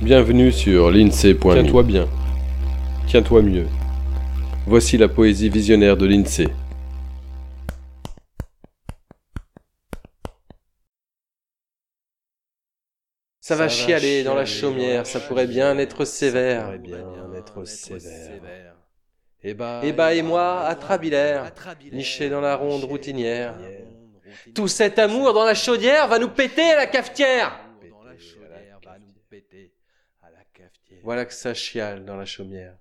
Bienvenue sur l'INSEE.me. Tiens-toi bien. Tiens-toi mieux. Voici la poésie visionnaire de l'INSEE. Ça va chialer dans la chaumière, ça pourrait bien être sévère. Et bah et moi, à Trabilaire, niché dans la ronde routinière. Tout cet amour dans la chaudière va nous péter à la cafetière. Voilà que ça chiale dans la chaumière.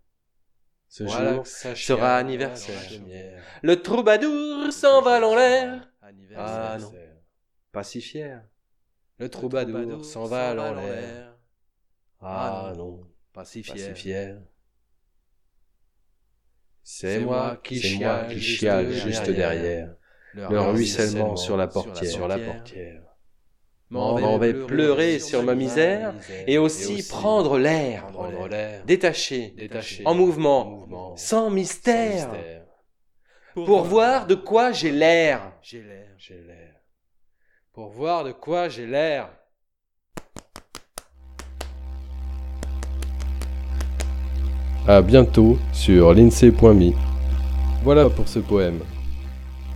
Ce jour sera anniversaire. Le troubadour s'envole en l'air. Ah non, pas si fier. Le troubadour s'envole en l'air. Ah non, pas si fier. C'est moi qui chiale juste derrière. Le ruissellement sur la portière. Sur la portière. M'en vais pleurer sur ma misère. et aussi prendre l'air, détaché, en mouvement, sans mystère, pour voir de quoi j'ai l'air. Pour voir de quoi j'ai l'air. À bientôt sur l'INSEE.me. Voilà pour ce poème.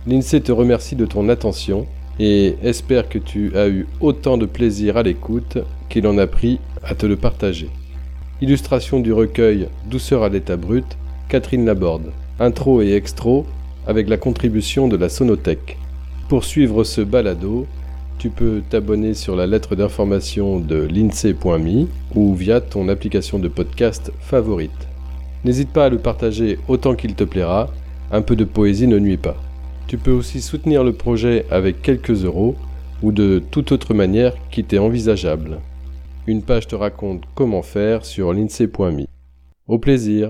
L'INSEE te remercie de ton attention et espère que tu as eu autant de plaisir à l'écoute qu'il en a pris à te le partager. Illustration du recueil Douceur à l'état brut, Catherine Laborde. Intro et extro avec la contribution de la Sonothèque. Pour suivre ce balado, tu peux t'abonner sur la lettre d'information de l'INSEE.me ou via ton application de podcast favorite. N'hésite pas à le partager autant qu'il te plaira, un peu de poésie ne nuit pas. Tu peux aussi soutenir le projet avec quelques euros ou de toute autre manière qui t'est envisageable. Une page te raconte comment faire sur l'INSEE.me. Au plaisir